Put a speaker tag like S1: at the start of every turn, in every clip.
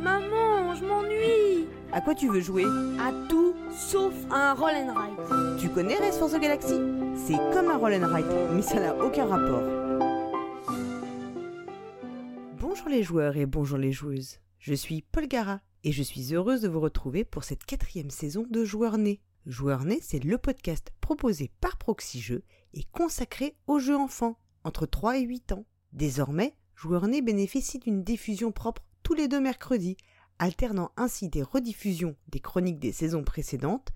S1: Maman, je m'ennuie
S2: À quoi tu veux jouer?
S1: À tout sauf à un roll and ride.
S2: Tu connais Race for the Galaxy? C'est comme un roll and ride, mais ça n'a aucun rapport. Bonjour les joueurs et bonjour les joueuses. Je suis Paul Gara et je suis heureuse de vous retrouver pour cette quatrième saison de Joueurs Nés. Joueurs Nés, c'est le podcast proposé par Proxy Jeux et consacré aux jeux enfants, entre 3 et 8 ans. Désormais, Joueurs Nés bénéficie d'une diffusion propre tous les deux mercredis, alternant ainsi des rediffusions des chroniques des saisons précédentes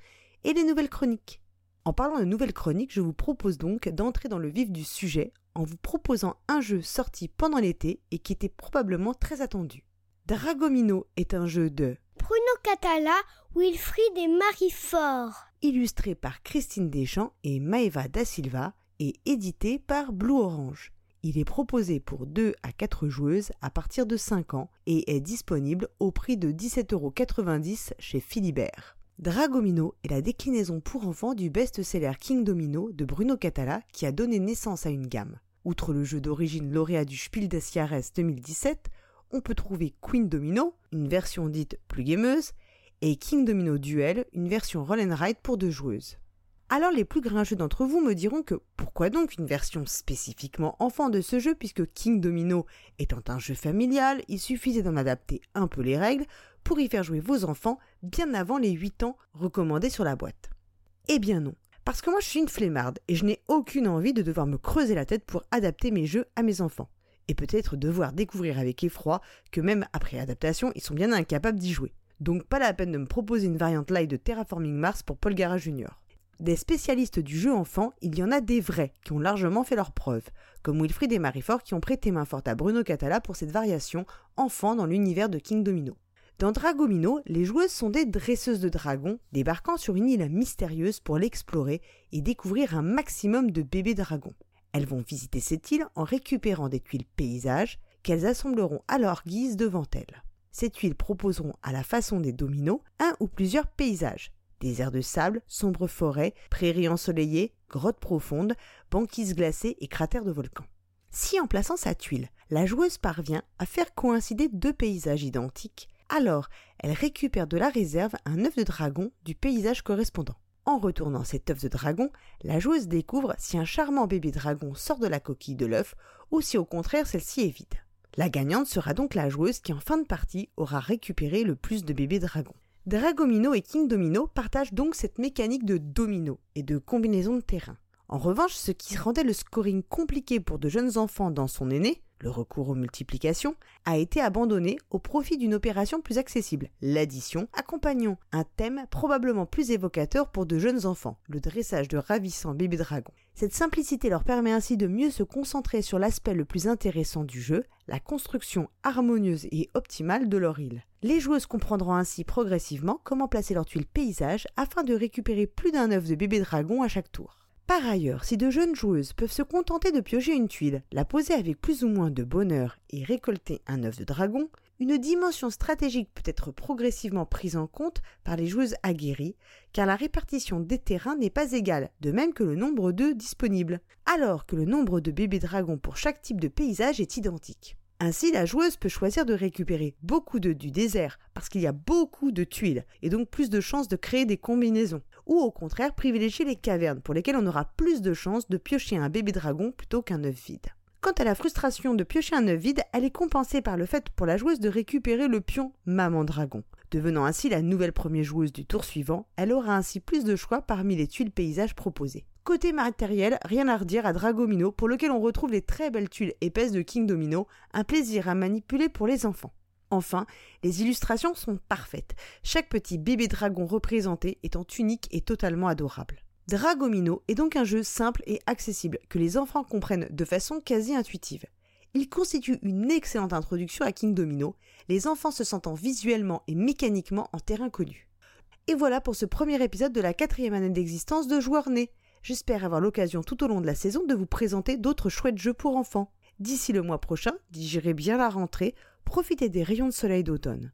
S2: et les nouvelles chroniques. En parlant de nouvelles chroniques, je vous propose donc d'entrer dans le vif du sujet en vous proposant un jeu sorti pendant l'été et qui était probablement très attendu. Dragomino est un jeu de
S3: Bruno Catala, Wilfried et Marie Fort.
S2: illustré par Christine Deschamps et Maeva Da Silva et édité par Blue Orange. Il est proposé pour 2 à 4 joueuses à partir de 5 ans et est disponible au prix de 17,90€ chez Philibert. Dragomino est la déclinaison pour enfants du best-seller King Domino de Bruno Catala qui a donné naissance à une gamme. Outre le jeu d'origine lauréat du Spiel des Jahres 2017, on peut trouver Queen Domino, une version dite plus gameuse, et King Domino Duel, une version roll and ride pour deux joueuses. Alors les plus grincheux d'entre vous me diront que pourquoi donc une version spécifiquement enfant de ce jeu puisque King Domino étant un jeu familial, il suffisait d'en adapter un peu les règles pour y faire jouer vos enfants bien avant les 8 ans recommandés sur la boîte. Eh bien non, parce que moi je suis une flemmarde et je n'ai aucune envie de devoir me creuser la tête pour adapter mes jeux à mes enfants. Et peut-être devoir découvrir avec effroi que même après adaptation, ils sont bien incapables d'y jouer. Donc pas la peine de me proposer une variante light de Terraforming Mars pour Paul Gara Jr. Des spécialistes du jeu enfant, il y en a des vrais qui ont largement fait leurs preuves, comme Wilfried et Marie-Fort qui ont prêté main forte à Bruno Catala pour cette variation enfant dans l'univers de King Domino. Dans Dragomino, les joueuses sont des dresseuses de dragons débarquant sur une île mystérieuse pour l'explorer et découvrir un maximum de bébés dragons. Elles vont visiter cette île en récupérant des tuiles paysages qu'elles assembleront à leur guise devant elles. Ces tuiles proposeront à la façon des dominos un ou plusieurs paysages. Déserts de sable, sombres forêts, prairies ensoleillées, grottes profondes, banquises glacées et cratères de volcans. Si en plaçant sa tuile, la joueuse parvient à faire coïncider deux paysages identiques, alors elle récupère de la réserve un œuf de dragon du paysage correspondant. En retournant cet œuf de dragon, la joueuse découvre si un charmant bébé dragon sort de la coquille de l'œuf ou si au contraire celle-ci est vide. La gagnante sera donc la joueuse qui en fin de partie aura récupéré le plus de bébés dragons. Dragomino et King Domino partagent donc cette mécanique de domino et de combinaison de terrain. En revanche, ce qui rendait le scoring compliqué pour de jeunes enfants dans son aîné, le recours aux multiplications, a été abandonné au profit d'une opération plus accessible, l'addition, accompagnant un thème probablement plus évocateur pour de jeunes enfants, le dressage de ravissants bébés dragons. Cette simplicité leur permet ainsi de mieux se concentrer sur l'aspect le plus intéressant du jeu, la construction harmonieuse et optimale de leur île. Les joueuses comprendront ainsi progressivement comment placer leur tuile paysage afin de récupérer plus d'un œuf de bébé dragon à chaque tour. Par ailleurs, si de jeunes joueuses peuvent se contenter de piocher une tuile, la poser avec plus ou moins de bonheur et récolter un œuf de dragon, une dimension stratégique peut être progressivement prise en compte par les joueuses aguerries, car la répartition des terrains n'est pas égale, de même que le nombre d'œufs disponibles, alors que le nombre de bébés dragons pour chaque type de paysage est identique. Ainsi, la joueuse peut choisir de récupérer beaucoup d'œufs du désert parce qu'il y a beaucoup de tuiles et donc plus de chances de créer des combinaisons. Ou au contraire, privilégier les cavernes pour lesquelles on aura plus de chances de piocher un bébé dragon plutôt qu'un œuf vide. Quant à la frustration de piocher un œuf vide, elle est compensée par le fait pour la joueuse de récupérer le pion maman dragon. Devenant ainsi la nouvelle première joueuse du tour suivant, elle aura ainsi plus de choix parmi les tuiles paysages proposées. Côté matériel, rien à redire à Dragomino pour lequel on retrouve les très belles tuiles épaisses de King Domino, un plaisir à manipuler pour les enfants. Enfin, les illustrations sont parfaites, chaque petit bébé dragon représenté étant unique et totalement adorable. Dragomino est donc un jeu simple et accessible que les enfants comprennent de façon quasi intuitive. Il constitue une excellente introduction à King Domino, les enfants se sentant visuellement et mécaniquement en terrain connu. Et voilà pour ce premier épisode de la quatrième année d'existence de Joueurs Nés. J'espère avoir l'occasion tout au long de la saison de vous présenter d'autres chouettes jeux pour enfants. D'ici le mois prochain, digérez bien la rentrée, profitez des rayons de soleil d'automne.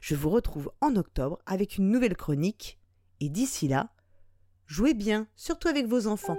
S2: Je vous retrouve en octobre avec une nouvelle chronique, et d'ici là, jouez bien, surtout avec vos enfants.